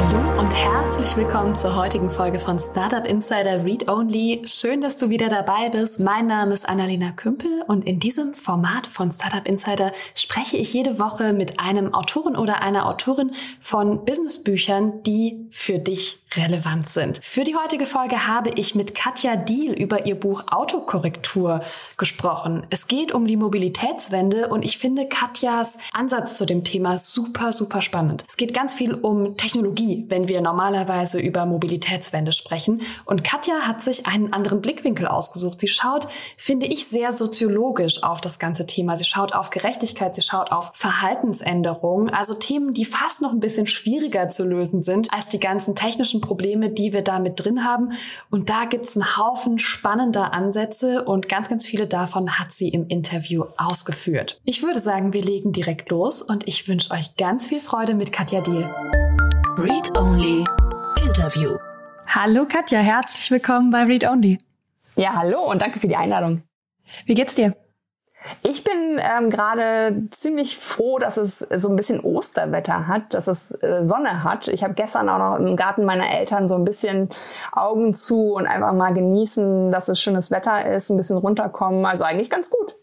Hallo und herzlich willkommen zur heutigen Folge von Startup Insider Read Only. Schön, dass du wieder dabei bist. Mein Name ist Annalena Kümpel und in diesem Format von Startup Insider spreche ich jede Woche mit einem Autoren oder einer Autorin von Businessbüchern, die für dich relevant sind. Für die heutige Folge habe ich mit Katja Diel über ihr Buch Autokorrektur gesprochen. Es geht um die Mobilitätswende und ich finde Katjas Ansatz zu dem Thema super, super spannend. Es geht ganz viel um Technologie, wenn wir normalerweise über Mobilitätswende sprechen. Und Katja hat sich einen anderen Blickwinkel ausgesucht. Sie schaut, finde ich, sehr soziologisch auf das ganze Thema. Sie schaut auf Gerechtigkeit, sie schaut auf Verhaltensänderungen, also Themen, die fast noch ein bisschen schwieriger zu lösen sind als die ganzen technischen Probleme, die wir da mit drin haben. Und da gibt's einen Haufen spannender Ansätze und ganz, ganz viele davon hat sie im Interview ausgeführt. Ich würde sagen, wir legen direkt los und ich wünsche euch ganz viel Freude mit Katja Deal. Read Only Interview. Hallo Katja, herzlich willkommen bei Read Only. Ja, hallo und danke für die Einladung. Wie geht's dir? Ich bin ähm, gerade ziemlich froh, dass es so ein bisschen Osterwetter hat, dass es äh, Sonne hat. Ich habe gestern auch noch im Garten meiner Eltern so ein bisschen Augen zu und einfach mal genießen, dass es schönes Wetter ist, ein bisschen runterkommen. Also eigentlich ganz gut.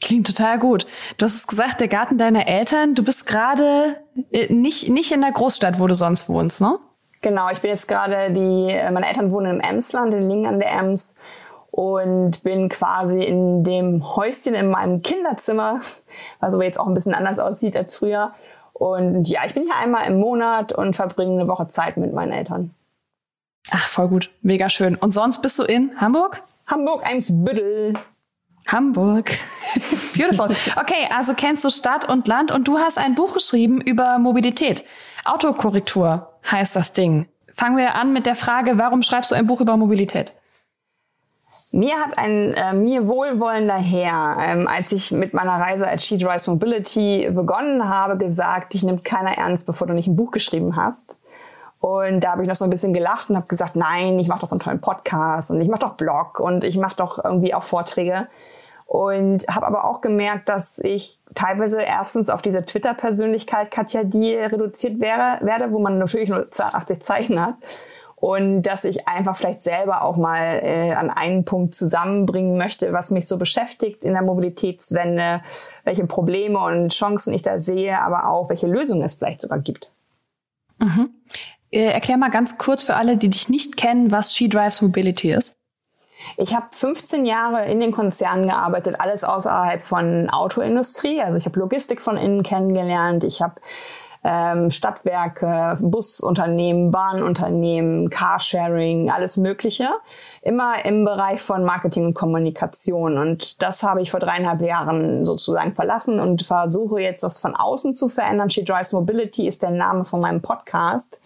Klingt total gut. Du hast es gesagt, der Garten deiner Eltern. Du bist gerade äh, nicht, nicht in der Großstadt, wo du sonst wohnst, ne? Genau, ich bin jetzt gerade die, äh, meine Eltern wohnen im Emsland, in Lingen an der Ems und bin quasi in dem Häuschen in meinem Kinderzimmer, was aber jetzt auch ein bisschen anders aussieht als früher. Und ja, ich bin hier einmal im Monat und verbringe eine Woche Zeit mit meinen Eltern. Ach, voll gut. Mega schön. Und sonst bist du in Hamburg? Hamburg, Eimsbüttel. Hamburg. Beautiful. Okay, also kennst du Stadt und Land und du hast ein Buch geschrieben über Mobilität. Autokorrektur heißt das Ding. Fangen wir an mit der Frage, warum schreibst du ein Buch über Mobilität? Mir hat ein äh, mir wohlwollender Herr, ähm, als ich mit meiner Reise als She Drives Mobility begonnen habe, gesagt, dich nimmt keiner ernst, bevor du nicht ein Buch geschrieben hast. Und da habe ich noch so ein bisschen gelacht und habe gesagt, nein, ich mache doch so einen tollen Podcast und ich mache doch Blog und ich mache doch irgendwie auch Vorträge. Und habe aber auch gemerkt, dass ich teilweise erstens auf diese Twitter-Persönlichkeit Katja Die reduziert wäre, werde, wo man natürlich nur 82 Zeichen hat und dass ich einfach vielleicht selber auch mal äh, an einen Punkt zusammenbringen möchte, was mich so beschäftigt in der Mobilitätswende, welche Probleme und Chancen ich da sehe, aber auch welche Lösungen es vielleicht sogar gibt. Mhm. Äh, erklär mal ganz kurz für alle, die dich nicht kennen, was She Drives Mobility ist. Ich habe 15 Jahre in den Konzernen gearbeitet, alles außerhalb von Autoindustrie. Also ich habe Logistik von innen kennengelernt. Ich habe ähm, Stadtwerke, Busunternehmen, Bahnunternehmen, Carsharing, alles Mögliche. Immer im Bereich von Marketing und Kommunikation. Und das habe ich vor dreieinhalb Jahren sozusagen verlassen und versuche jetzt das von außen zu verändern. She Drives Mobility ist der Name von meinem Podcast.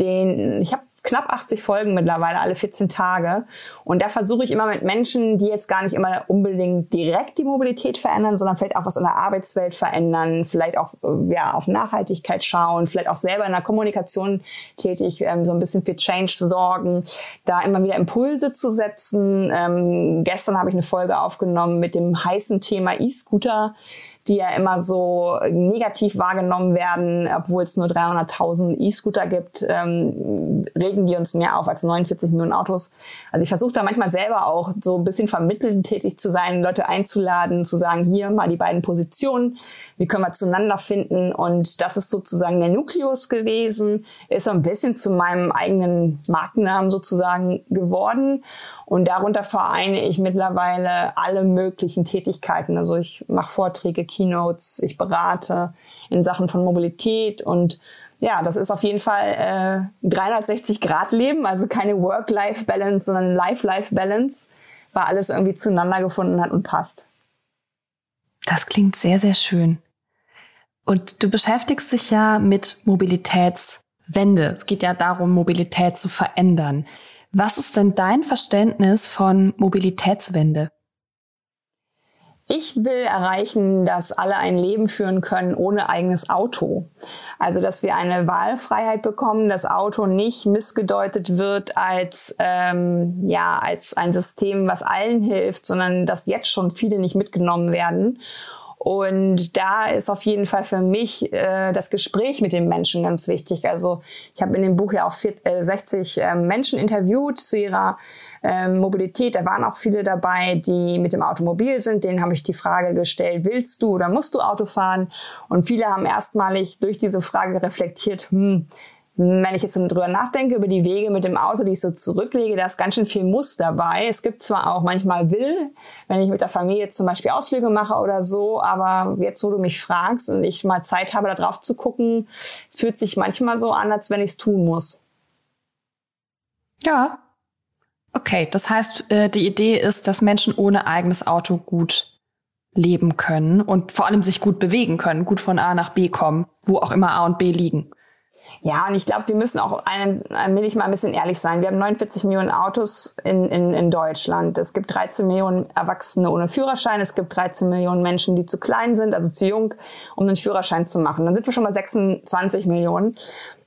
Den ich habe knapp 80 Folgen mittlerweile, alle 14 Tage. Und da versuche ich immer mit Menschen, die jetzt gar nicht immer unbedingt direkt die Mobilität verändern, sondern vielleicht auch was in der Arbeitswelt verändern, vielleicht auch ja, auf Nachhaltigkeit schauen, vielleicht auch selber in der Kommunikation tätig, ähm, so ein bisschen für Change sorgen, da immer wieder Impulse zu setzen. Ähm, gestern habe ich eine Folge aufgenommen mit dem heißen Thema E-Scooter die ja immer so negativ wahrgenommen werden, obwohl es nur 300.000 E-Scooter gibt, ähm, regen die uns mehr auf als 49 Millionen Autos. Also ich versuche da manchmal selber auch so ein bisschen vermittelnd tätig zu sein, Leute einzuladen, zu sagen, hier mal die beiden Positionen, wie können wir zueinander finden und das ist sozusagen der Nukleus gewesen, ist so ein bisschen zu meinem eigenen Markennamen sozusagen geworden und darunter vereine ich mittlerweile alle möglichen Tätigkeiten. Also ich mache Vorträge, Keynotes, ich berate in Sachen von Mobilität und ja, das ist auf jeden Fall äh, 360-Grad-Leben, also keine Work-Life-Balance, sondern Life-Life-Balance, weil alles irgendwie zueinander gefunden hat und passt. Das klingt sehr, sehr schön. Und du beschäftigst dich ja mit Mobilitätswende. Es geht ja darum, Mobilität zu verändern. Was ist denn dein Verständnis von Mobilitätswende? Ich will erreichen, dass alle ein Leben führen können ohne eigenes Auto. Also, dass wir eine Wahlfreiheit bekommen, das Auto nicht missgedeutet wird als, ähm, ja, als ein System, was allen hilft, sondern dass jetzt schon viele nicht mitgenommen werden Und da ist auf jeden Fall für mich äh, das Gespräch mit den Menschen ganz wichtig. Also ich habe in dem Buch ja auch 40, äh, 60 äh, Menschen interviewt zu ihrer ähm, Mobilität. Da waren auch viele dabei, die mit dem Automobil sind. Denen habe ich die Frage gestellt, willst du oder musst du Auto fahren? Und viele haben erstmalig durch diese Frage reflektiert, hm, wenn ich jetzt drüber nachdenke, über die Wege mit dem Auto, die ich so zurücklege, da ist ganz schön viel Muss dabei. Es gibt zwar auch manchmal Will, wenn ich mit der Familie zum Beispiel Ausflüge mache oder so, aber jetzt, wo du mich fragst und ich mal Zeit habe, da drauf zu gucken, es fühlt sich manchmal so an, als wenn ich es tun muss. Ja. Okay, das heißt, äh, die Idee ist, dass Menschen ohne eigenes Auto gut leben können und vor allem sich gut bewegen können, gut von A nach B kommen, wo auch immer A und B liegen. Ja, und ich glaube, wir müssen auch, einen, will ich mal ein bisschen ehrlich sein. Wir haben 49 Millionen Autos in, in, in Deutschland. Es gibt 13 Millionen Erwachsene ohne Führerschein. Es gibt 13 Millionen Menschen, die zu klein sind, also zu jung, um einen Führerschein zu machen. Dann sind wir schon mal 26 Millionen.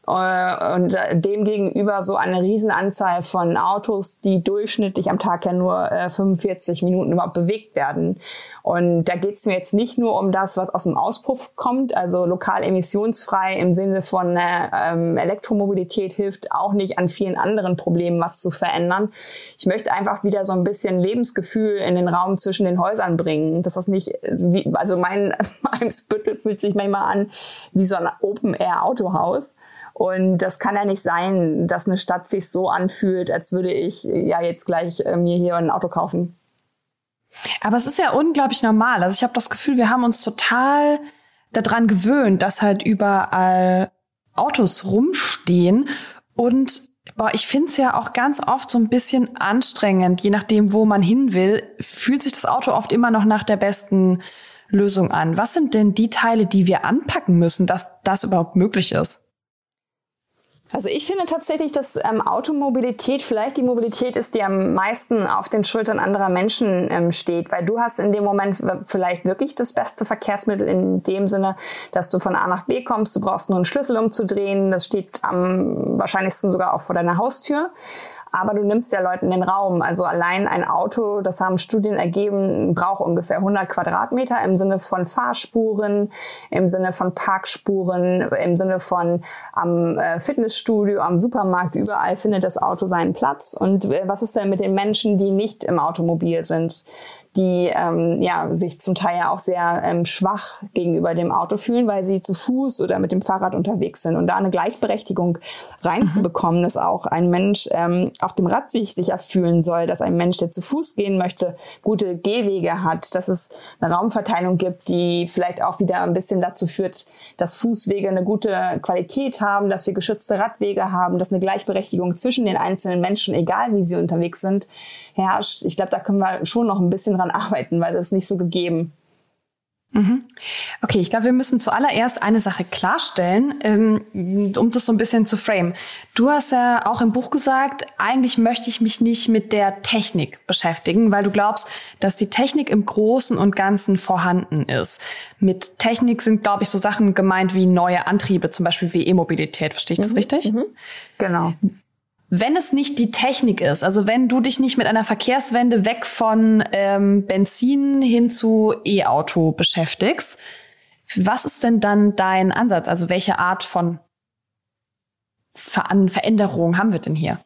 Äh, und dem gegenüber so eine Riesenanzahl von Autos, die durchschnittlich am Tag ja nur 45 äh, Minuten überhaupt bewegt werden. Und da geht es mir jetzt nicht nur um das, was aus dem Auspuff kommt, also lokal emissionsfrei im Sinne von äh, ähm, Elektromobilität hilft auch nicht an vielen anderen Problemen was zu verändern. Ich möchte einfach wieder so ein bisschen Lebensgefühl in den Raum zwischen den Häusern bringen. Das ist nicht, also mein Eimsbüttel fühlt sich manchmal an wie so ein Open-Air-Autohaus. Und das kann ja nicht sein, dass eine Stadt sich so anfühlt, als würde ich ja jetzt gleich äh, mir hier ein Auto kaufen. Aber es ist ja unglaublich normal. Also ich habe das Gefühl, wir haben uns total daran gewöhnt, dass halt überall Autos rumstehen. Und boah, ich finde es ja auch ganz oft so ein bisschen anstrengend, je nachdem, wo man hin will, fühlt sich das Auto oft immer noch nach der besten Lösung an. Was sind denn die Teile, die wir anpacken müssen, dass das überhaupt möglich ist? Also ich finde tatsächlich, dass ähm, Automobilität vielleicht die Mobilität ist, die am meisten auf den Schultern anderer Menschen ähm, steht, weil du hast in dem Moment vielleicht wirklich das beste Verkehrsmittel in dem Sinne, dass du von A nach B kommst, du brauchst nur einen Schlüssel umzudrehen, das steht am wahrscheinlichsten sogar auch vor deiner Haustür aber du nimmst ja Leuten den Raum. Also allein ein Auto, das haben Studien ergeben, braucht ungefähr 100 Quadratmeter im Sinne von Fahrspuren, im Sinne von Parkspuren, im Sinne von am äh, Fitnessstudio, am Supermarkt, überall findet das Auto seinen Platz. Und äh, was ist denn mit den Menschen, die nicht im Automobil sind? Die ähm, ja, sich zum Teil ja auch sehr ähm, schwach gegenüber dem Auto fühlen, weil sie zu Fuß oder mit dem Fahrrad unterwegs sind. Und da eine Gleichberechtigung reinzubekommen, dass auch ein Mensch ähm, auf dem Rad sich sicher fühlen soll, dass ein Mensch, der zu Fuß gehen möchte, gute Gehwege hat, dass es eine Raumverteilung gibt, die vielleicht auch wieder ein bisschen dazu führt, dass Fußwege eine gute Qualität haben, dass wir geschützte Radwege haben, dass eine Gleichberechtigung zwischen den einzelnen Menschen, egal wie sie unterwegs sind, herrscht. Ich glaube, da können wir schon noch ein bisschen dran dran arbeiten, weil das ist nicht so gegeben. Mhm. Okay, ich glaube, wir müssen zuallererst eine Sache klarstellen, ähm, um das so ein bisschen zu frame. Du hast ja auch im Buch gesagt, eigentlich möchte ich mich nicht mit der Technik beschäftigen, weil du glaubst, dass die Technik im Großen und Ganzen vorhanden ist. Mit Technik sind, glaube ich, so Sachen gemeint wie neue Antriebe, zum Beispiel wie E-Mobilität. Verstehe ich das mhm. richtig? Mhm. Genau wenn es nicht die Technik ist, also wenn du dich nicht mit einer Verkehrswende weg von ähm, Benzin hin zu E-Auto beschäftigst, was ist denn dann dein Ansatz? Also welche Art von Ver Veränderung haben wir denn hier?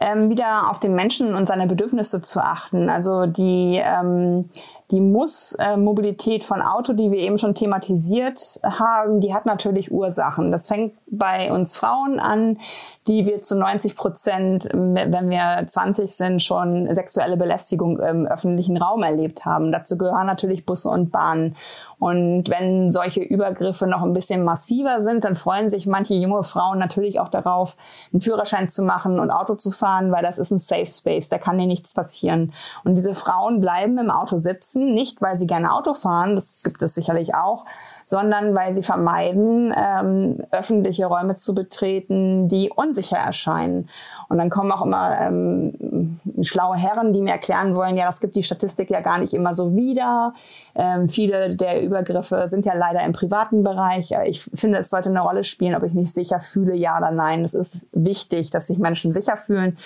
Ähm, wieder auf den Menschen und seine Bedürfnisse zu achten. Also die ähm, die Muss-Mobilität von Auto, die wir eben schon thematisiert haben, die hat natürlich Ursachen. Das fängt bei uns Frauen an, die wir zu 90 Prozent, wenn wir 20 sind, schon sexuelle Belästigung im öffentlichen Raum erlebt haben. Dazu gehören natürlich Busse und Bahnen. Und wenn solche Übergriffe noch ein bisschen massiver sind, dann freuen sich manche junge Frauen natürlich auch darauf, einen Führerschein zu machen und Auto zu fahren, weil das ist ein Safe Space, da kann dir nichts passieren. Und diese Frauen bleiben im Auto sitzen, nicht weil sie gerne Auto fahren, das gibt es sicherlich auch, sondern weil sie vermeiden, ähm, öffentliche Räume zu betreten, die unsicher erscheinen. Und dann kommen auch immer ähm, schlaue Herren, die mir erklären wollen, ja, das gibt die Statistik ja gar nicht immer so wieder. Ähm, viele der Übergriffe sind ja leider im privaten Bereich. Ich finde, es sollte eine Rolle spielen, ob ich mich sicher fühle, ja oder nein. Es ist wichtig, dass sich Menschen sicher fühlen.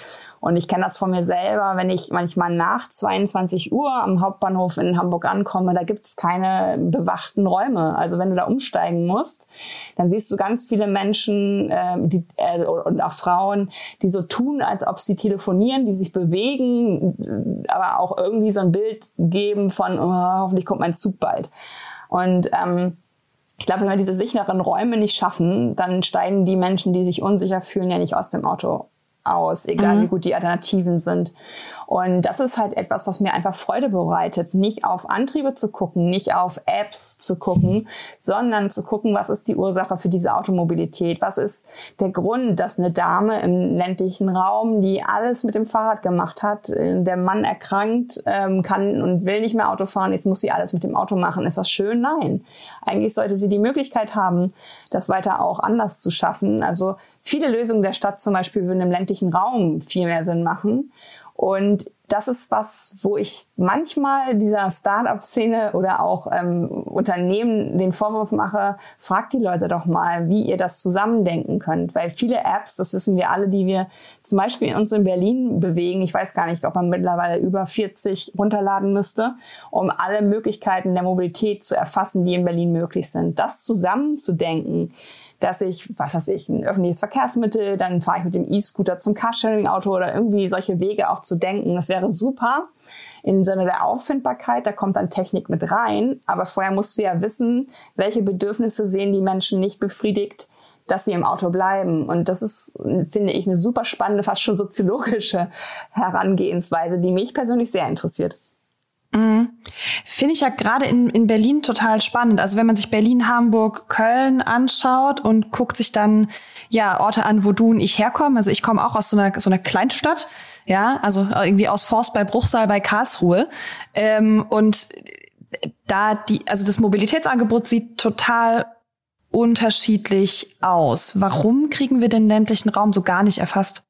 Und ich kenne das von mir selber, wenn ich manchmal nach 22 Uhr am Hauptbahnhof in Hamburg ankomme, da gibt es keine bewachten Räume. Also wenn du da umsteigen musst, dann siehst du ganz viele Menschen äh, die, äh, und auch Frauen, die so tun, als ob sie telefonieren, die sich bewegen, aber auch irgendwie so ein Bild geben von, oh, hoffentlich kommt mein Zug bald. Und ähm, ich glaube, wenn wir diese sicheren Räume nicht schaffen, dann steigen die Menschen, die sich unsicher fühlen, ja nicht aus dem Auto aus, egal mhm. wie gut die Alternativen sind. Und das ist halt etwas, was mir einfach Freude bereitet, nicht auf Antriebe zu gucken, nicht auf Apps zu gucken, sondern zu gucken, was ist die Ursache für diese Automobilität? Was ist der Grund, dass eine Dame im ländlichen Raum, die alles mit dem Fahrrad gemacht hat, äh, der Mann erkrankt, ähm, kann und will nicht mehr Auto fahren, jetzt muss sie alles mit dem Auto machen. Ist das schön? Nein. Eigentlich sollte sie die Möglichkeit haben, das weiter auch anders zu schaffen. Also viele Lösungen der Stadt zum Beispiel würden im ländlichen Raum viel mehr Sinn machen. Und das ist was, wo ich manchmal dieser Startup-Szene oder auch ähm, Unternehmen den Vorwurf mache, fragt die Leute doch mal, wie ihr das zusammendenken könnt. Weil viele Apps, das wissen wir alle, die wir zum Beispiel uns in Berlin bewegen, ich weiß gar nicht, ob man mittlerweile über 40 runterladen müsste, um alle Möglichkeiten der Mobilität zu erfassen, die in Berlin möglich sind. Das zusammenzudenken, dass ich, was weiß ich, ein öffentliches Verkehrsmittel, dann fahre ich mit dem E-Scooter zum Carsharing-Auto oder irgendwie solche Wege auch zu denken. Das wäre super im Sinne der Auffindbarkeit, da kommt dann Technik mit rein, aber vorher musst du ja wissen, welche Bedürfnisse sehen die Menschen nicht befriedigt, dass sie im Auto bleiben. Und das ist, finde ich, eine super spannende, fast schon soziologische Herangehensweise, die mich persönlich sehr interessiert. Mhm. Finde ich ja gerade in, in Berlin total spannend. Also wenn man sich Berlin, Hamburg, Köln anschaut und guckt sich dann ja Orte an, wo du und ich herkommen. Also ich komme auch aus so einer, so einer Kleinstadt, ja, also irgendwie aus Forst bei Bruchsal bei Karlsruhe. Ähm, und da die, also das Mobilitätsangebot sieht total unterschiedlich aus. Warum kriegen wir den ländlichen Raum so gar nicht erfasst?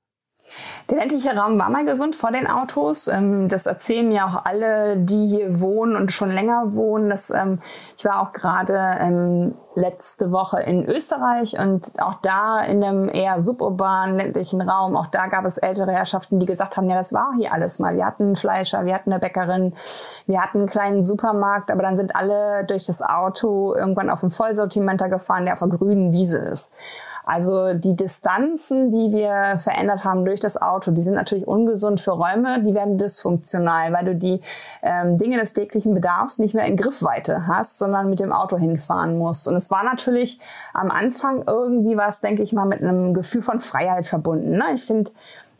Der ländliche Raum war mal gesund vor den Autos. Ähm, das erzählen mir auch alle, die hier wohnen und schon länger wohnen. Das, ähm, ich war auch gerade ähm, letzte Woche in Österreich und auch da in einem eher suburbanen ländlichen Raum, auch da gab es ältere Herrschaften, die gesagt haben, ja, das war hier alles mal. Wir hatten einen Fleischer, wir hatten eine Bäckerin, wir hatten einen kleinen Supermarkt, aber dann sind alle durch das Auto irgendwann auf einen Vollsortimenter gefahren, der auf einer grünen Wiese ist. Also die Distanzen, die wir verändert haben durch das Auto, die sind natürlich ungesund für Räume, die werden dysfunktional, weil du die ähm, Dinge des täglichen Bedarfs nicht mehr in Griffweite hast, sondern mit dem Auto hinfahren musst. Und es war natürlich am Anfang irgendwie was, denke ich mal, mit einem Gefühl von Freiheit verbunden. Ne? Ich finde,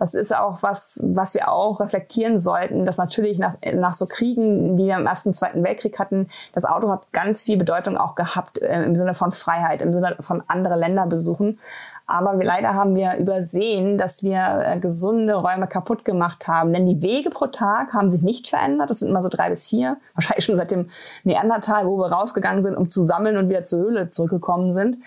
das ist auch was, was wir auch reflektieren sollten, dass natürlich nach, nach so Kriegen, die wir im Ersten, Zweiten Weltkrieg hatten, das Auto hat ganz viel Bedeutung auch gehabt äh, im Sinne von Freiheit, im Sinne von andere Länder besuchen. Aber wir, leider haben wir übersehen, dass wir äh, gesunde Räume kaputt gemacht haben. Denn die Wege pro Tag haben sich nicht verändert. Das sind immer so drei bis vier. Wahrscheinlich schon seit dem Neandertal, wo wir rausgegangen sind, um zu sammeln und wieder zur Höhle zurückgekommen sind.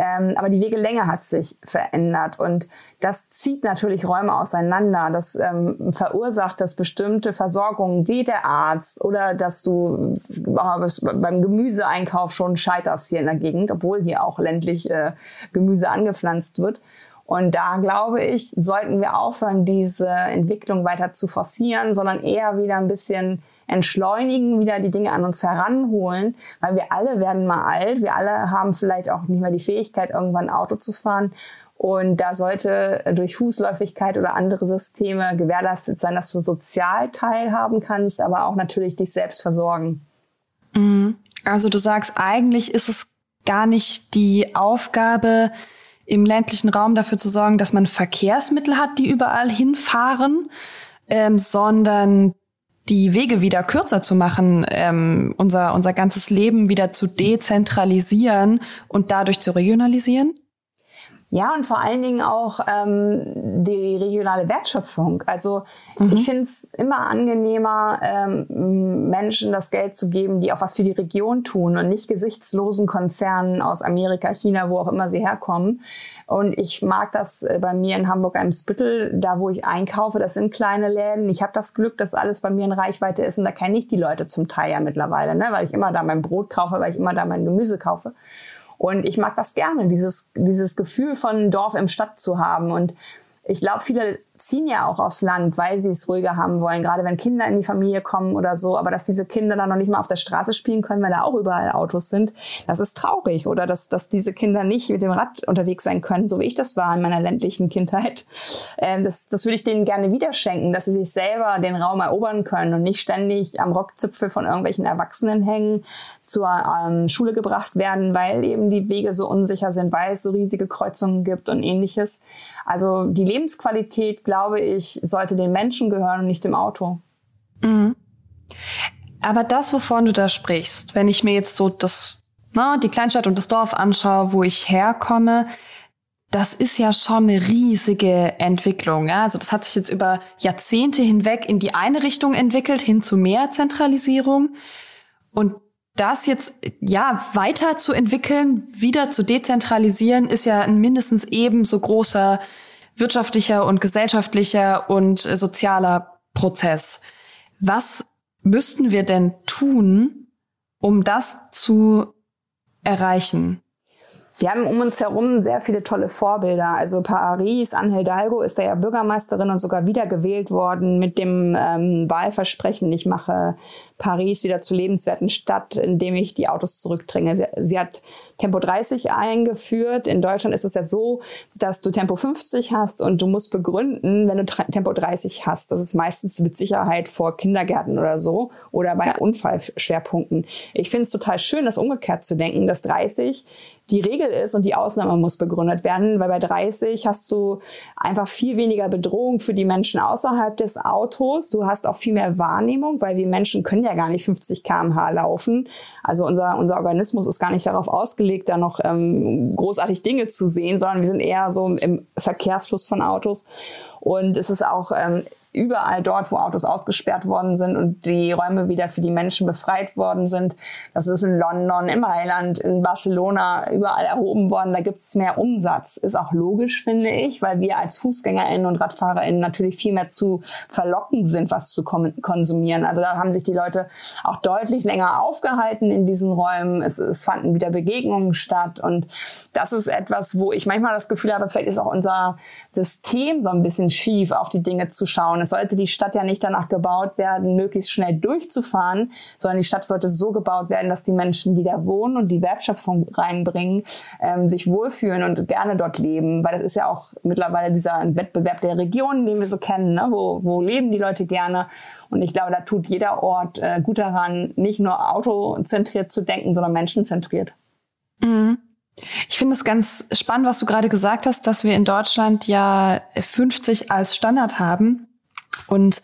Ähm, aber die Wegelänge hat sich verändert und das zieht natürlich Räume auseinander. Das ähm, verursacht, dass bestimmte Versorgungen wie der Arzt oder dass du äh, beim Gemüseeinkauf schon scheiterst hier in der Gegend, obwohl hier auch ländlich äh, Gemüse angepflanzt wird. Und da glaube ich, sollten wir aufhören, diese Entwicklung weiter zu forcieren, sondern eher wieder ein bisschen entschleunigen, wieder die Dinge an uns heranholen, weil wir alle werden mal alt, wir alle haben vielleicht auch nicht mehr die Fähigkeit, irgendwann Auto zu fahren. Und da sollte durch Fußläufigkeit oder andere Systeme gewährleistet sein, dass du sozial teilhaben kannst, aber auch natürlich dich selbst versorgen. Mhm. Also du sagst, eigentlich ist es gar nicht die Aufgabe, im ländlichen Raum dafür zu sorgen, dass man Verkehrsmittel hat, die überall hinfahren, ähm, sondern die Wege wieder kürzer zu machen, ähm, unser, unser ganzes Leben wieder zu dezentralisieren und dadurch zu regionalisieren? Ja, und vor allen Dingen auch ähm, die regionale Wertschöpfung. Also mhm. ich finde es immer angenehmer, ähm, Menschen das Geld zu geben, die auch was für die Region tun und nicht gesichtslosen Konzernen aus Amerika, China, wo auch immer sie herkommen. Und ich mag das äh, bei mir in Hamburg am Spittel, da wo ich einkaufe, das sind kleine Läden. Ich habe das Glück, dass alles bei mir in Reichweite ist und da kenne ich die Leute zum Teil ja mittlerweile, ne? weil ich immer da mein Brot kaufe, weil ich immer da mein Gemüse kaufe. Und ich mag das gerne, dieses, dieses Gefühl von Dorf im Stadt zu haben. Und ich glaube, viele ziehen ja auch aufs Land, weil sie es ruhiger haben wollen, gerade wenn Kinder in die Familie kommen oder so. Aber dass diese Kinder dann noch nicht mal auf der Straße spielen können, weil da auch überall Autos sind, das ist traurig. Oder dass, dass diese Kinder nicht mit dem Rad unterwegs sein können, so wie ich das war in meiner ländlichen Kindheit. Ähm, das, das würde ich denen gerne wieder schenken, dass sie sich selber den Raum erobern können und nicht ständig am Rockzipfel von irgendwelchen Erwachsenen hängen, zur ähm, Schule gebracht werden, weil eben die Wege so unsicher sind, weil es so riesige Kreuzungen gibt und ähnliches. Also die Lebensqualität glaube ich, sollte den Menschen gehören und nicht dem Auto. Mhm. Aber das, wovon du da sprichst, wenn ich mir jetzt so das, na, die Kleinstadt und das Dorf anschaue, wo ich herkomme, das ist ja schon eine riesige Entwicklung. Ja? Also das hat sich jetzt über Jahrzehnte hinweg in die eine Richtung entwickelt, hin zu mehr Zentralisierung. Und das jetzt ja weiter zu entwickeln, wieder zu dezentralisieren, ist ja ein mindestens ebenso großer wirtschaftlicher und gesellschaftlicher und äh, sozialer Prozess. Was müssten wir denn tun, um das zu erreichen? Wir haben um uns herum sehr viele tolle Vorbilder. Also Paris, Anne Hidalgo ist da ja Bürgermeisterin und sogar wiedergewählt worden mit dem ähm, Wahlversprechen, ich mache Paris wieder zur lebenswerten Stadt, indem ich die Autos zurückdränge. Sie, sie, hat Tempo 30 eingeführt. In Deutschland ist es ja so, dass du Tempo 50 hast und du musst begründen, wenn du Tempo 30 hast. Das ist meistens mit Sicherheit vor Kindergärten oder so oder bei ja. Unfallschwerpunkten. Ich finde es total schön, das umgekehrt zu denken, dass 30 die Regel ist und die Ausnahme muss begründet werden, weil bei 30 hast du einfach viel weniger Bedrohung für die Menschen außerhalb des Autos. Du hast auch viel mehr Wahrnehmung, weil wir Menschen können ja gar nicht 50 km/h laufen. Also unser, unser Organismus ist gar nicht darauf ausgelegt, da noch ähm, großartig Dinge zu sehen, sondern wir sind eher so im Verkehrsfluss von Autos. Und es ist auch ähm, überall dort, wo Autos ausgesperrt worden sind und die Räume wieder für die Menschen befreit worden sind. Das ist in London, in Mailand, in Barcelona überall erhoben worden. Da gibt es mehr Umsatz. Ist auch logisch, finde ich, weil wir als FußgängerInnen und RadfahrerInnen natürlich viel mehr zu verlocken sind, was zu konsumieren. Also da haben sich die Leute auch deutlich länger aufgehalten in diesen Räumen. Es, es fanden wieder Begegnungen statt und das ist etwas, wo ich manchmal das Gefühl habe, vielleicht ist auch unser System so ein bisschen schief, auf die Dinge zu schauen. Es sollte die Stadt ja nicht danach gebaut werden, möglichst schnell durchzufahren, sondern die Stadt sollte so gebaut werden, dass die Menschen, die da wohnen und die Wertschöpfung reinbringen, ähm, sich wohlfühlen und gerne dort leben. Weil das ist ja auch mittlerweile dieser Wettbewerb der Regionen, den wir so kennen. Ne? Wo, wo leben die Leute gerne? Und ich glaube, da tut jeder Ort äh, gut daran, nicht nur autozentriert zu denken, sondern menschenzentriert. Mhm. Ich finde es ganz spannend, was du gerade gesagt hast, dass wir in Deutschland ja 50 als Standard haben. Und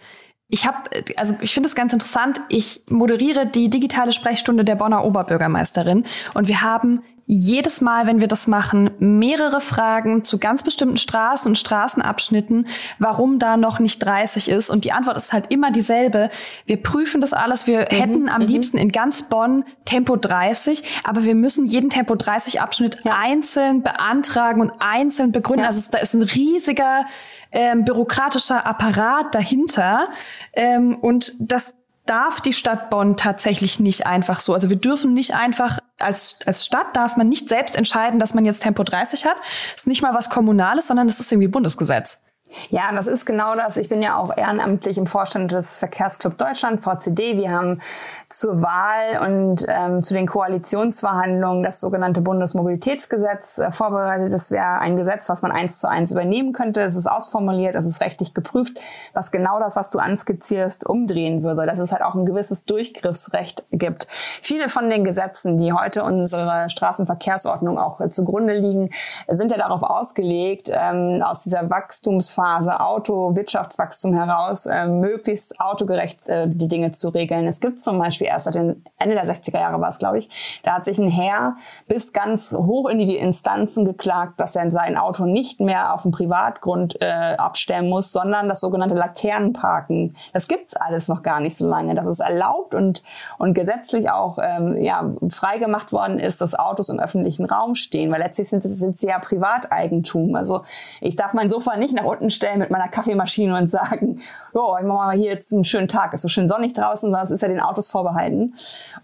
ich habe, also ich finde es ganz interessant. Ich moderiere die digitale Sprechstunde der Bonner Oberbürgermeisterin und wir haben jedes Mal, wenn wir das machen, mehrere Fragen zu ganz bestimmten Straßen und Straßenabschnitten, warum da noch nicht 30 ist. Und die Antwort ist halt immer dieselbe. Wir prüfen das alles. Wir mhm, hätten am mhm. liebsten in ganz Bonn Tempo 30, aber wir müssen jeden Tempo 30 Abschnitt ja. einzeln beantragen und einzeln begründen. Ja. Also da ist ein riesiger ähm, bürokratischer Apparat dahinter. Ähm, und das darf die Stadt Bonn tatsächlich nicht einfach so. Also wir dürfen nicht einfach als, als Stadt darf man nicht selbst entscheiden, dass man jetzt Tempo 30 hat. Das ist nicht mal was Kommunales, sondern das ist irgendwie Bundesgesetz. Ja, das ist genau das. Ich bin ja auch ehrenamtlich im Vorstand des Verkehrsclub Deutschland, VCD. Wir haben zur Wahl und ähm, zu den Koalitionsverhandlungen das sogenannte Bundesmobilitätsgesetz äh, vorbereitet. Das wäre ein Gesetz, was man eins zu eins übernehmen könnte. Es ist ausformuliert, es ist rechtlich geprüft, was genau das, was du anskizzierst, umdrehen würde. Dass es halt auch ein gewisses Durchgriffsrecht gibt. Viele von den Gesetzen, die heute unserer Straßenverkehrsordnung auch äh, zugrunde liegen, sind ja darauf ausgelegt, ähm, aus dieser Wachstumsphase Phase Auto-Wirtschaftswachstum heraus äh, möglichst autogerecht äh, die Dinge zu regeln. Es gibt zum Beispiel erst seit den Ende der 60er Jahre war es, glaube ich, da hat sich ein Herr bis ganz hoch in die Instanzen geklagt, dass er sein Auto nicht mehr auf dem Privatgrund äh, abstellen muss, sondern das sogenannte Laternenparken. Das gibt's alles noch gar nicht so lange. Das ist erlaubt und, und gesetzlich auch ähm, ja, freigemacht worden ist, dass Autos im öffentlichen Raum stehen, weil letztlich sind sie ja Privateigentum. Also ich darf mein Sofa nicht nach unten stellen mit meiner Kaffeemaschine und sagen, oh, ich mache mal hier jetzt einen schönen Tag, ist so schön sonnig draußen, sondern es ist ja den Autos vorbehalten.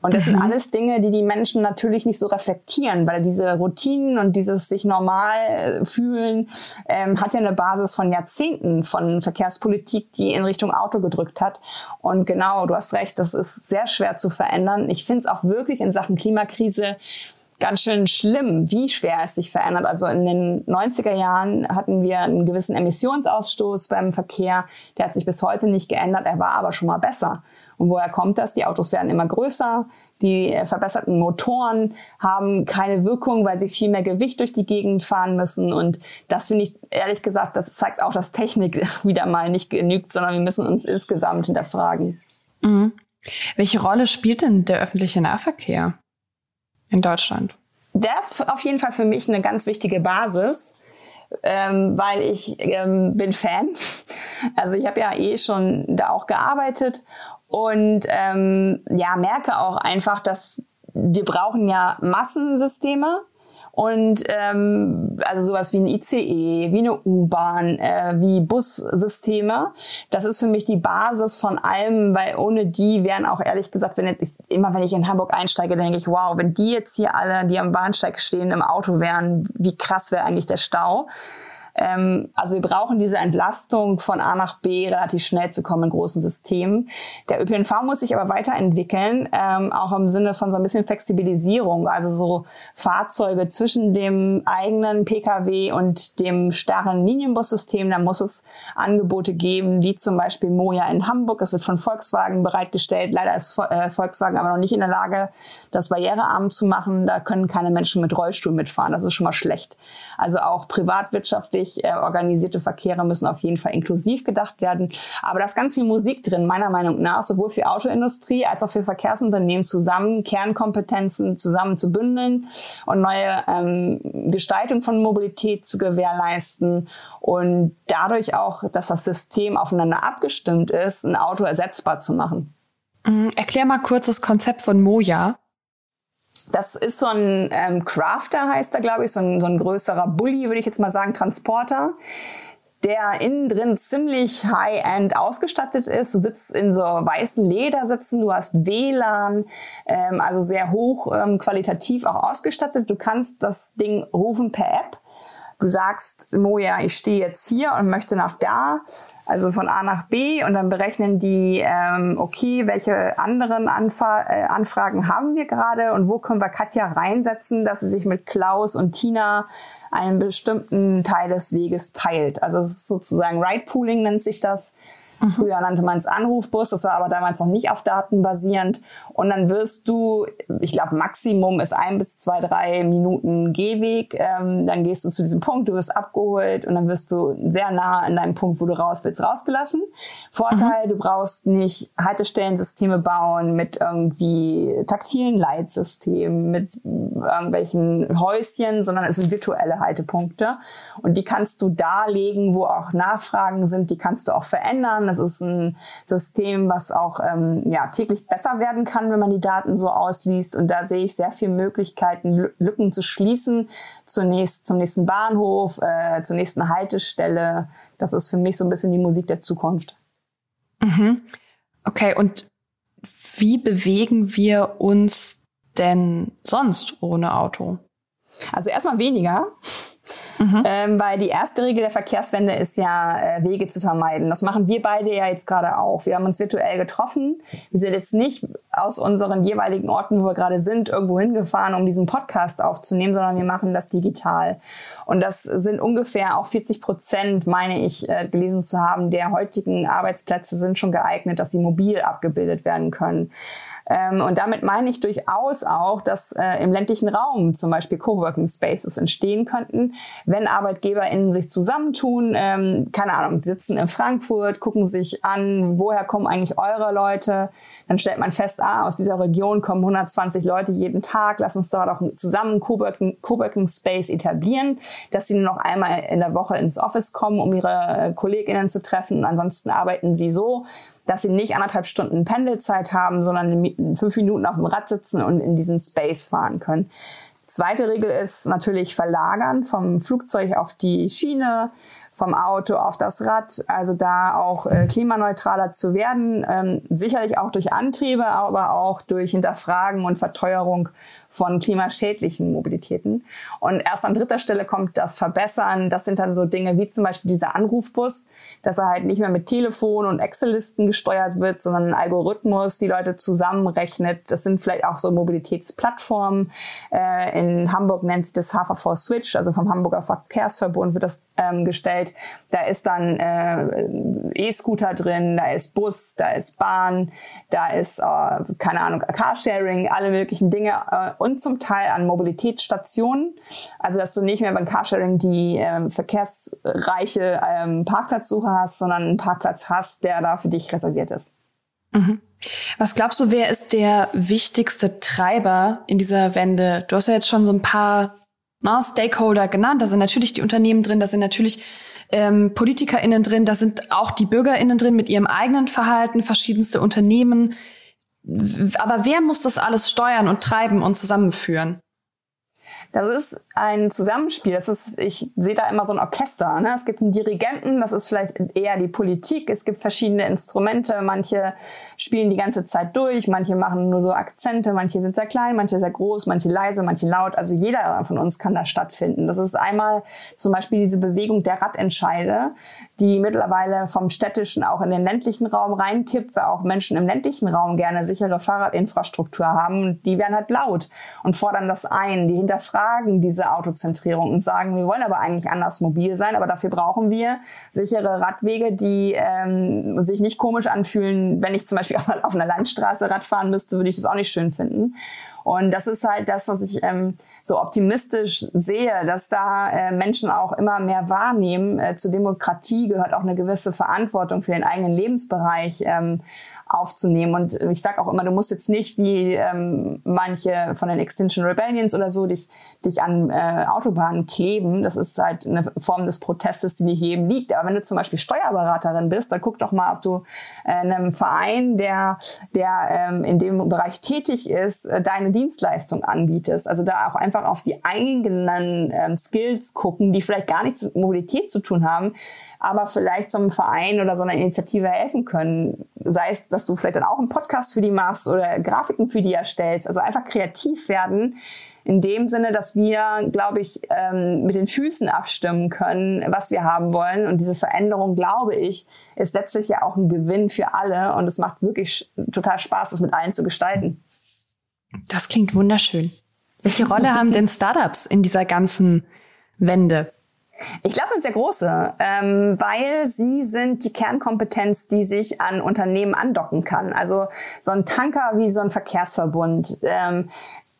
Und das mhm. sind alles Dinge, die die Menschen natürlich nicht so reflektieren, weil diese Routinen und dieses sich normal äh, fühlen ähm, hat ja eine Basis von Jahrzehnten von Verkehrspolitik, die in Richtung Auto gedrückt hat. Und genau, du hast recht, das ist sehr schwer zu verändern. Ich finde es auch wirklich in Sachen Klimakrise ganz schön schlimm, wie schwer es sich verändert. Also in den 90er Jahren hatten wir einen gewissen Emissionsausstoß beim Verkehr. Der hat sich bis heute nicht geändert. Er war aber schon mal besser. Und woher kommt das? Die Autos werden immer größer. Die verbesserten Motoren haben keine Wirkung, weil sie viel mehr Gewicht durch die Gegend fahren müssen. Und das finde ich ehrlich gesagt, das zeigt auch, dass Technik wieder mal nicht genügt, sondern wir müssen uns insgesamt hinterfragen. Mhm. Welche Rolle spielt denn der öffentliche Nahverkehr? In Deutschland? Der ist auf jeden Fall für mich eine ganz wichtige Basis, ähm, weil ich ähm, bin Fan. Also ich habe ja eh schon da auch gearbeitet und ähm, ja merke auch einfach, dass wir brauchen ja Massensysteme und ähm, also sowas wie ein ICE, wie eine U-Bahn, äh, wie Bussysteme, das ist für mich die Basis von allem, weil ohne die wären auch ehrlich gesagt, wenn ich, immer wenn ich in Hamburg einsteige, denke ich, wow, wenn die jetzt hier alle, die am Bahnsteig stehen, im Auto wären, wie krass wäre eigentlich der Stau. Ähm, also wir brauchen diese Entlastung von A nach B relativ schnell zu kommen in großen Systemen. Der ÖPNV muss sich aber weiterentwickeln, ähm, auch im Sinne von so ein bisschen Flexibilisierung, also so Fahrzeuge zwischen dem eigenen Pkw und dem starren Linienbussystem. Da muss es Angebote geben, wie zum Beispiel Moja in Hamburg. Das wird von Volkswagen bereitgestellt. Leider ist äh, Volkswagen aber noch nicht in der Lage, das barrierearm zu machen. Da können keine Menschen mit Rollstuhl mitfahren. Das ist schon mal schlecht. Also auch privatwirtschaftlich äh, organisierte Verkehre müssen auf jeden Fall inklusiv gedacht werden. Aber da ist ganz viel Musik drin, meiner Meinung nach, sowohl für Autoindustrie als auch für Verkehrsunternehmen zusammen Kernkompetenzen zusammen zu bündeln und neue ähm, Gestaltung von Mobilität zu gewährleisten und dadurch auch, dass das System aufeinander abgestimmt ist, ein Auto ersetzbar zu machen. Mhm. Erklär mal kurz das Konzept von Moja. Das ist so ein ähm, Crafter, heißt er, glaube ich, so ein, so ein größerer Bully, würde ich jetzt mal sagen, Transporter der innen drin ziemlich high-end ausgestattet ist. Du sitzt in so weißen Ledersitzen, du hast WLAN, ähm, also sehr hoch ähm, qualitativ auch ausgestattet. Du kannst das Ding rufen per App du sagst, Moja, ich stehe jetzt hier und möchte nach da, also von A nach B und dann berechnen die, ähm, okay, welche anderen Anfa äh, Anfragen haben wir gerade und wo können wir Katja reinsetzen, dass sie sich mit Klaus und Tina einen bestimmten Teil des Weges teilt. Also es ist sozusagen Ride Pooling nennt sich das. Mhm. Früher nannte man es Anrufbus, das war aber damals noch nicht auf Daten basierend. Und dann wirst du, ich glaube, Maximum ist ein bis zwei, drei Minuten Gehweg. Ähm, dann gehst du zu diesem Punkt, du wirst abgeholt und dann wirst du sehr nah an deinem Punkt, wo du raus willst, rausgelassen. Vorteil, mhm. du brauchst nicht Haltestellensysteme bauen mit irgendwie taktilen Leitsystemen, mit irgendwelchen Häuschen, sondern es sind virtuelle Haltepunkte. Und die kannst du darlegen, wo auch Nachfragen sind, die kannst du auch verändern das ist ein System, was auch ähm, ja, täglich besser werden kann, wenn man die Daten so ausliest. Und da sehe ich sehr viele Möglichkeiten, Lücken zu schließen. Zunächst zum nächsten Bahnhof, äh, zur nächsten Haltestelle. Das ist für mich so ein bisschen die Musik der Zukunft. Mhm. Okay, und wie bewegen wir uns denn sonst ohne Auto? Also erstmal weniger. Mhm. Ähm, weil die erste Regel der Verkehrswende ist ja, äh, Wege zu vermeiden. Das machen wir beide ja jetzt gerade auch. Wir haben uns virtuell getroffen. Wir sind jetzt nicht aus unseren jeweiligen Orten, wo wir gerade sind, irgendwo hingefahren, um diesen Podcast aufzunehmen, sondern wir machen das digital. Und das sind ungefähr auch 40 Prozent, meine ich, äh, gelesen zu haben, der heutigen Arbeitsplätze sind schon geeignet, dass sie mobil abgebildet werden können. Ähm, und damit meine ich durchaus auch, dass äh, im ländlichen Raum zum Beispiel Coworking Spaces entstehen könnten, wenn ArbeitgeberInnen sich zusammentun, ähm, keine Ahnung, sitzen in Frankfurt, gucken sich an, woher kommen eigentlich eure Leute, dann stellt man fest, ah, aus dieser Region kommen 120 Leute jeden Tag, lass uns dort auch zusammen Coworking, Coworking Space etablieren, dass sie nur noch einmal in der Woche ins Office kommen, um ihre äh, KollegInnen zu treffen. Ansonsten arbeiten sie so, dass sie nicht anderthalb Stunden Pendelzeit haben, sondern fünf Minuten auf dem Rad sitzen und in diesen Space fahren können. Zweite Regel ist natürlich verlagern vom Flugzeug auf die Schiene, vom Auto auf das Rad, also da auch äh, klimaneutraler zu werden, ähm, sicherlich auch durch Antriebe, aber auch durch Hinterfragen und Verteuerung von klimaschädlichen Mobilitäten. Und erst an dritter Stelle kommt das Verbessern. Das sind dann so Dinge wie zum Beispiel dieser Anrufbus, dass er halt nicht mehr mit Telefon und Excel-Listen gesteuert wird, sondern ein Algorithmus, die Leute zusammenrechnet. Das sind vielleicht auch so Mobilitätsplattformen. Äh, in Hamburg nennt sich das HVV Switch, also vom Hamburger Verkehrsverbund wird das ähm, gestellt. Da ist dann äh, E-Scooter drin, da ist Bus, da ist Bahn, da ist, äh, keine Ahnung, Carsharing, alle möglichen Dinge äh, und zum Teil an Mobilitätsstationen. Also dass du nicht mehr beim Carsharing die ähm, verkehrsreiche ähm, Parkplatzsuche hast, sondern einen Parkplatz hast, der da für dich reserviert ist. Mhm. Was glaubst du, wer ist der wichtigste Treiber in dieser Wende? Du hast ja jetzt schon so ein paar na, Stakeholder genannt. Da sind natürlich die Unternehmen drin, da sind natürlich ähm, PolitikerInnen drin, da sind auch die BürgerInnen drin mit ihrem eigenen Verhalten, verschiedenste Unternehmen. Aber wer muss das alles steuern und treiben und zusammenführen? Das ist ein Zusammenspiel. Das ist, ich sehe da immer so ein Orchester. Ne? Es gibt einen Dirigenten, das ist vielleicht eher die Politik. Es gibt verschiedene Instrumente. Manche spielen die ganze Zeit durch, manche machen nur so Akzente, manche sind sehr klein, manche sehr groß, manche leise, manche laut. Also jeder von uns kann da stattfinden. Das ist einmal zum Beispiel diese Bewegung der Radentscheide, die mittlerweile vom städtischen auch in den ländlichen Raum reinkippt, weil auch Menschen im ländlichen Raum gerne sichere Fahrradinfrastruktur haben. Die werden halt laut und fordern das ein. Die hinterfragen diese Autozentrierung und sagen, wir wollen aber eigentlich anders mobil sein, aber dafür brauchen wir sichere Radwege, die ähm, sich nicht komisch anfühlen. Wenn ich zum Beispiel auf einer Landstraße Rad fahren müsste, würde ich das auch nicht schön finden. Und das ist halt das, was ich ähm, so optimistisch sehe, dass da äh, Menschen auch immer mehr wahrnehmen. Äh, zur Demokratie gehört auch eine gewisse Verantwortung für den eigenen Lebensbereich. Ähm, aufzunehmen. Und ich sage auch immer, du musst jetzt nicht wie ähm, manche von den Extinction Rebellions oder so dich, dich an äh, Autobahnen kleben. Das ist halt eine Form des Protestes, die hier eben liegt. Aber wenn du zum Beispiel Steuerberaterin bist, dann guck doch mal, ob du äh, einem Verein, der, der ähm, in dem Bereich tätig ist, äh, deine Dienstleistung anbietest. Also da auch einfach auf die eigenen ähm, Skills gucken, die vielleicht gar nichts mit Mobilität zu tun haben, aber vielleicht so einem Verein oder so einer Initiative helfen können. Sei es, dass du vielleicht dann auch einen Podcast für die machst oder Grafiken für die erstellst. Also einfach kreativ werden. In dem Sinne, dass wir, glaube ich, ähm, mit den Füßen abstimmen können, was wir haben wollen. Und diese Veränderung, glaube ich, ist letztlich ja auch ein Gewinn für alle. Und es macht wirklich total Spaß, das mit allen zu gestalten. Das klingt wunderschön. Welche Rolle haben denn Startups in dieser ganzen Wende? Ich glaube, eine sehr große, ähm, weil sie sind die Kernkompetenz, die sich an Unternehmen andocken kann. Also so ein Tanker wie so ein Verkehrsverbund, ähm,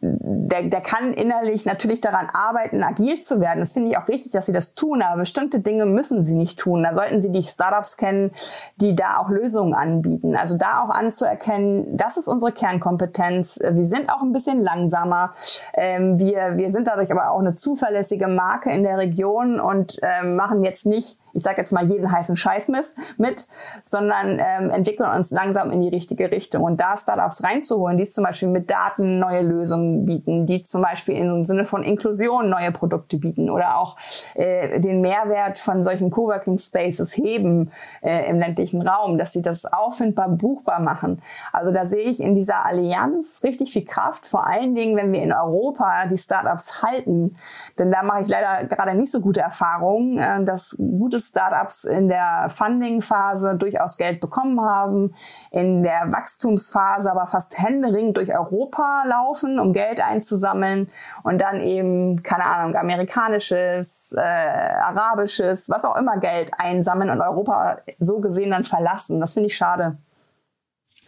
der, der kann innerlich natürlich daran arbeiten, agil zu werden. Das finde ich auch richtig, dass sie das tun, aber bestimmte Dinge müssen sie nicht tun. Da sollten sie die Startups kennen, die da auch Lösungen anbieten. Also da auch anzuerkennen, das ist unsere Kernkompetenz. Wir sind auch ein bisschen langsamer. Ähm, wir, wir sind dadurch aber auch eine zuverlässige Marke in der Region und ähm, machen jetzt nicht ich sage jetzt mal, jeden heißen Scheiß mit, sondern ähm, entwickeln uns langsam in die richtige Richtung. Und da Startups reinzuholen, die zum Beispiel mit Daten neue Lösungen bieten, die zum Beispiel im Sinne von Inklusion neue Produkte bieten oder auch äh, den Mehrwert von solchen Coworking Spaces heben äh, im ländlichen Raum, dass sie das auffindbar, buchbar machen. Also da sehe ich in dieser Allianz richtig viel Kraft, vor allen Dingen, wenn wir in Europa die Startups halten. Denn da mache ich leider gerade nicht so gute Erfahrungen, äh, dass gutes Startups in der Funding-Phase durchaus Geld bekommen haben, in der Wachstumsphase aber fast händeringend durch Europa laufen, um Geld einzusammeln und dann eben, keine Ahnung, amerikanisches, äh, arabisches, was auch immer Geld einsammeln und Europa so gesehen dann verlassen. Das finde ich schade.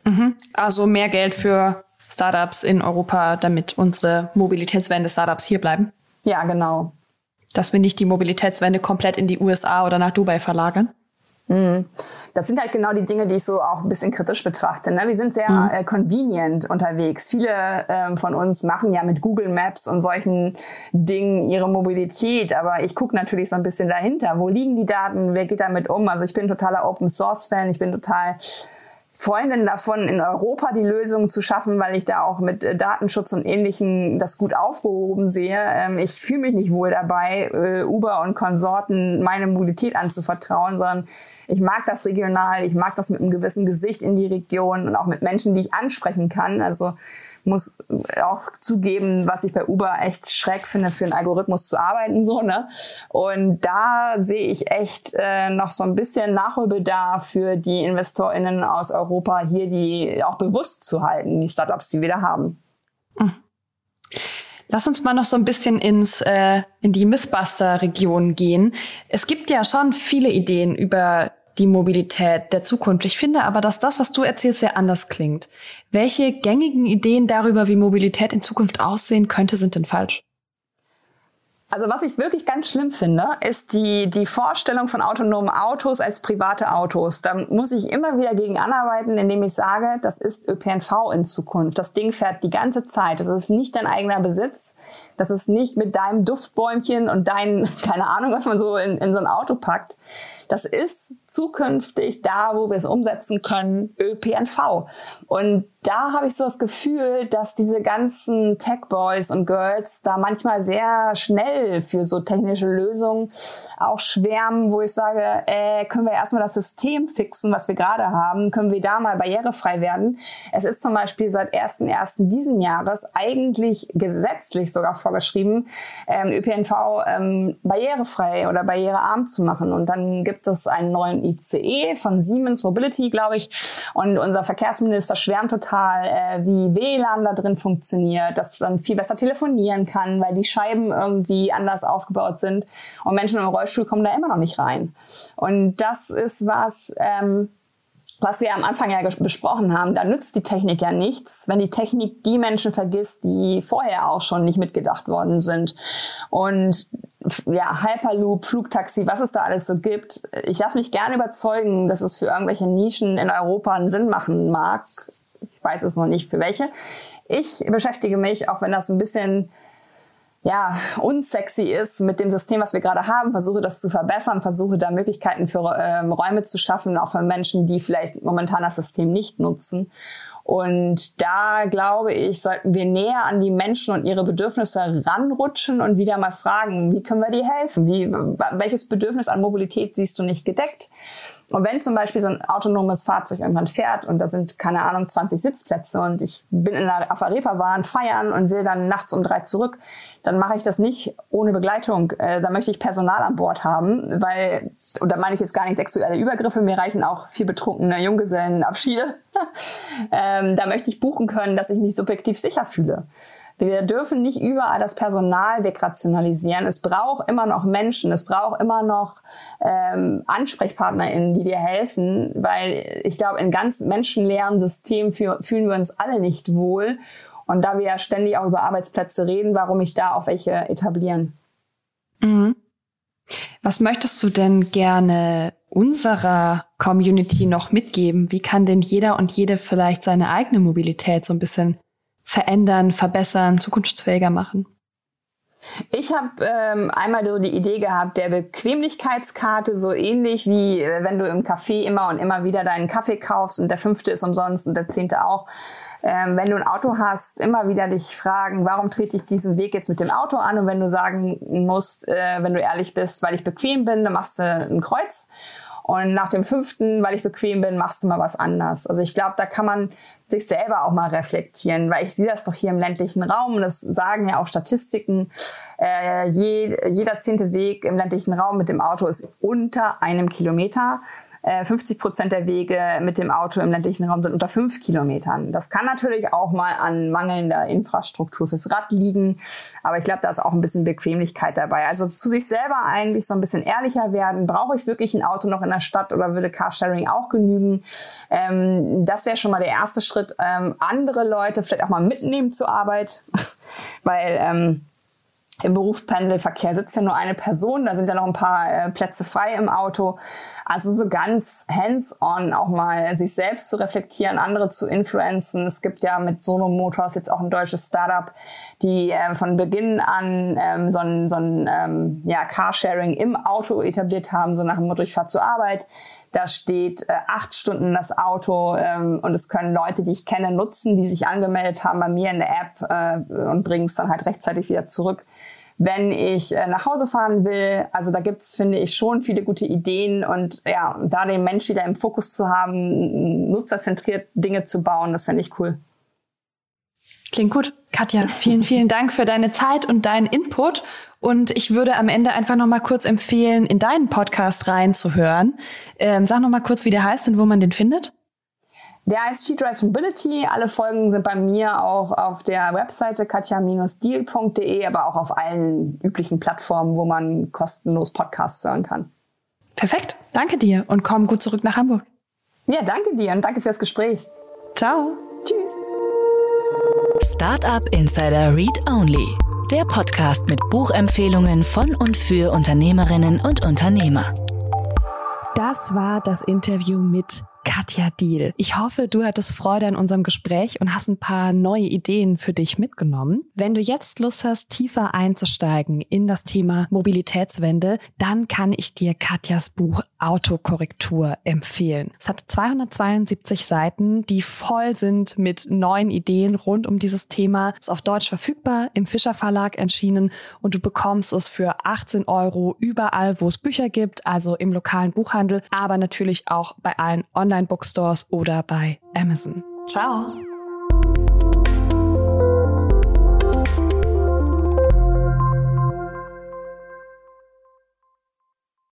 Mhm. Also mehr Geld für Startups in Europa, damit unsere Mobilitätswende Startups hier bleiben. Ja, genau. Dass wir nicht die Mobilitätswende komplett in die USA oder nach Dubai verlagern. Mhm. Das sind halt genau die Dinge, die ich so auch ein bisschen kritisch betrachte. Ne? Wir sind sehr mhm. äh, convenient unterwegs. Viele ähm, von uns machen ja mit Google Maps und solchen Dingen ihre Mobilität, aber ich gucke natürlich so ein bisschen dahinter. Wo liegen die Daten? Wer geht damit um? Also ich bin totaler Open Source Fan. Ich bin total Freundin davon, in Europa die Lösung zu schaffen, weil ich da auch mit äh, Datenschutz und Ähnlichem das gut aufgehoben sehe. Ähm, ich fühle mich nicht wohl dabei, äh, Uber und Konsorten meine Mobilität anzuvertrauen, sondern ich mag das regional, ich mag das mit einem gewissen Gesicht in die Region und auch mit Menschen, die ich ansprechen kann. Also muss auch zugeben, was ich bei Uber echt schreck finde, für einen Algorithmus zu arbeiten, so, ne? Und da sehe ich echt äh, noch so ein bisschen Nachholbedarf für die InvestorInnen aus Europa, hier die auch bewusst zu halten, die Startups, die wir da haben. Hm. Lass uns mal noch so ein bisschen ins äh, in die Mythbuster-Region gehen. Es gibt ja schon viele Ideen über die Mobilität der Zukunft. Ich finde aber, dass das, was du erzählst, sehr anders klingt. Welche gängigen Ideen darüber, wie Mobilität in Zukunft aussehen könnte, sind denn falsch? Also was ich wirklich ganz schlimm finde, ist die, die Vorstellung von autonomen Autos als private Autos. Da muss ich immer wieder gegen anarbeiten, indem ich sage, das ist ÖPNV in Zukunft. Das Ding fährt die ganze Zeit. Das ist nicht dein eigener Besitz. Das ist nicht mit deinem Duftbäumchen und dein, keine Ahnung, was man so in, in so ein Auto packt. Das ist zukünftig da, wo wir es umsetzen können, ÖPNV. Und da habe ich so das Gefühl, dass diese ganzen Tech-Boys und Girls da manchmal sehr schnell für so technische Lösungen auch schwärmen, wo ich sage, äh, können wir erstmal das System fixen, was wir gerade haben, können wir da mal barrierefrei werden. Es ist zum Beispiel seit 1.1. diesen Jahres eigentlich gesetzlich sogar vorgeschrieben, ähm, ÖPNV ähm, barrierefrei oder barrierearm zu machen. Und dann gibt es einen neuen ICE von Siemens Mobility, glaube ich. Und unser Verkehrsminister schwärmt total äh, wie WLAN da drin funktioniert, dass man viel besser telefonieren kann, weil die Scheiben irgendwie anders aufgebaut sind und Menschen im Rollstuhl kommen da immer noch nicht rein. Und das ist was, ähm, was wir am Anfang ja besprochen haben, da nützt die Technik ja nichts, wenn die Technik die Menschen vergisst, die vorher auch schon nicht mitgedacht worden sind. Und ja, Hyperloop, Flugtaxi, was es da alles so gibt. Ich lasse mich gerne überzeugen, dass es für irgendwelche Nischen in Europa einen Sinn machen mag. Ich weiß es noch nicht für welche. Ich beschäftige mich, auch wenn das ein bisschen ja, unsexy ist mit dem System, was wir gerade haben, versuche das zu verbessern, versuche da Möglichkeiten für ähm, Räume zu schaffen, auch für Menschen, die vielleicht momentan das System nicht nutzen. Und da glaube ich, sollten wir näher an die Menschen und ihre Bedürfnisse ranrutschen und wieder mal fragen, wie können wir dir helfen? Wie, welches Bedürfnis an Mobilität siehst du nicht gedeckt? Und wenn zum Beispiel so ein autonomes Fahrzeug irgendwann fährt und da sind, keine Ahnung, 20 Sitzplätze und ich bin in einer Afarepa-Bahn feiern und will dann nachts um drei zurück, dann mache ich das nicht ohne Begleitung. Äh, da möchte ich Personal an Bord haben, weil, und da meine ich jetzt gar nicht sexuelle Übergriffe, mir reichen auch vier betrunkene Junggesellenabschiede. ähm, da möchte ich buchen können, dass ich mich subjektiv sicher fühle. Wir dürfen nicht überall das Personal wegrationalisieren. Es braucht immer noch Menschen, es braucht immer noch ähm, AnsprechpartnerInnen, die dir helfen, weil ich glaube, in ganz menschenleeren Systemen fühlen wir uns alle nicht wohl. Und da wir ja ständig auch über Arbeitsplätze reden, warum ich da auch welche etablieren? Mhm. Was möchtest du denn gerne unserer Community noch mitgeben? Wie kann denn jeder und jede vielleicht seine eigene Mobilität so ein bisschen verändern, verbessern, zukunftsfähiger machen? Ich habe ähm, einmal so die Idee gehabt, der Bequemlichkeitskarte, so ähnlich wie äh, wenn du im Café immer und immer wieder deinen Kaffee kaufst und der fünfte ist umsonst und der zehnte auch. Ähm, wenn du ein Auto hast, immer wieder dich fragen, warum trete ich diesen Weg jetzt mit dem Auto an? Und wenn du sagen musst, äh, wenn du ehrlich bist, weil ich bequem bin, dann machst du ein Kreuz. Und nach dem fünften, weil ich bequem bin, machst du mal was anders. Also ich glaube, da kann man sich selber auch mal reflektieren, weil ich sehe das doch hier im ländlichen Raum und das sagen ja auch Statistiken. Äh, je, jeder zehnte Weg im ländlichen Raum mit dem Auto ist unter einem Kilometer. 50 Prozent der Wege mit dem Auto im ländlichen Raum sind unter fünf Kilometern. Das kann natürlich auch mal an mangelnder Infrastruktur fürs Rad liegen, aber ich glaube, da ist auch ein bisschen Bequemlichkeit dabei. Also zu sich selber eigentlich so ein bisschen ehrlicher werden. Brauche ich wirklich ein Auto noch in der Stadt oder würde Carsharing auch genügen? Ähm, das wäre schon mal der erste Schritt. Ähm, andere Leute vielleicht auch mal mitnehmen zur Arbeit, weil ähm, im Berufspendelverkehr sitzt ja nur eine Person, da sind ja noch ein paar äh, Plätze frei im Auto. Also so ganz hands-on auch mal sich selbst zu reflektieren, andere zu influenzen. Es gibt ja mit Sono Motors jetzt auch ein deutsches Startup, die äh, von Beginn an ähm, so ein, so ein ähm, ja, Carsharing im Auto etabliert haben, so nach dem Motto, ich fahre zur Arbeit. Da steht äh, acht Stunden das Auto ähm, und es können Leute, die ich kenne, nutzen, die sich angemeldet haben bei mir in der App äh, und bringen es dann halt rechtzeitig wieder zurück wenn ich äh, nach Hause fahren will. Also da gibt's, finde ich, schon viele gute Ideen und ja, da den Mensch wieder im Fokus zu haben, nutzerzentriert Dinge zu bauen, das finde ich cool. Klingt gut. Katja, vielen, vielen Dank für deine Zeit und deinen Input. Und ich würde am Ende einfach noch mal kurz empfehlen, in deinen Podcast reinzuhören. Ähm, sag noch mal kurz, wie der heißt und wo man den findet. Der heißt She Drives Mobility. Alle Folgen sind bei mir auch auf der Webseite katja-deal.de, aber auch auf allen üblichen Plattformen, wo man kostenlos Podcasts hören kann. Perfekt. Danke dir und komm gut zurück nach Hamburg. Ja, danke dir und danke fürs Gespräch. Ciao. Tschüss. Startup Insider Read Only. Der Podcast mit Buchempfehlungen von und für Unternehmerinnen und Unternehmer. Das war das Interview mit Katja Diel. Ich hoffe, du hattest Freude an unserem Gespräch und hast ein paar neue Ideen für dich mitgenommen. Wenn du jetzt Lust hast, tiefer einzusteigen in das Thema Mobilitätswende, dann kann ich dir Katjas Buch Autokorrektur empfehlen. Es hat 272 Seiten, die voll sind mit neuen Ideen rund um dieses Thema. Ist auf Deutsch verfügbar, im Fischer Verlag erschienen und du bekommst es für 18 Euro überall, wo es Bücher gibt, also im lokalen Buchhandel, aber natürlich auch bei allen Online Online-Bookstores oder bei Amazon. Ciao!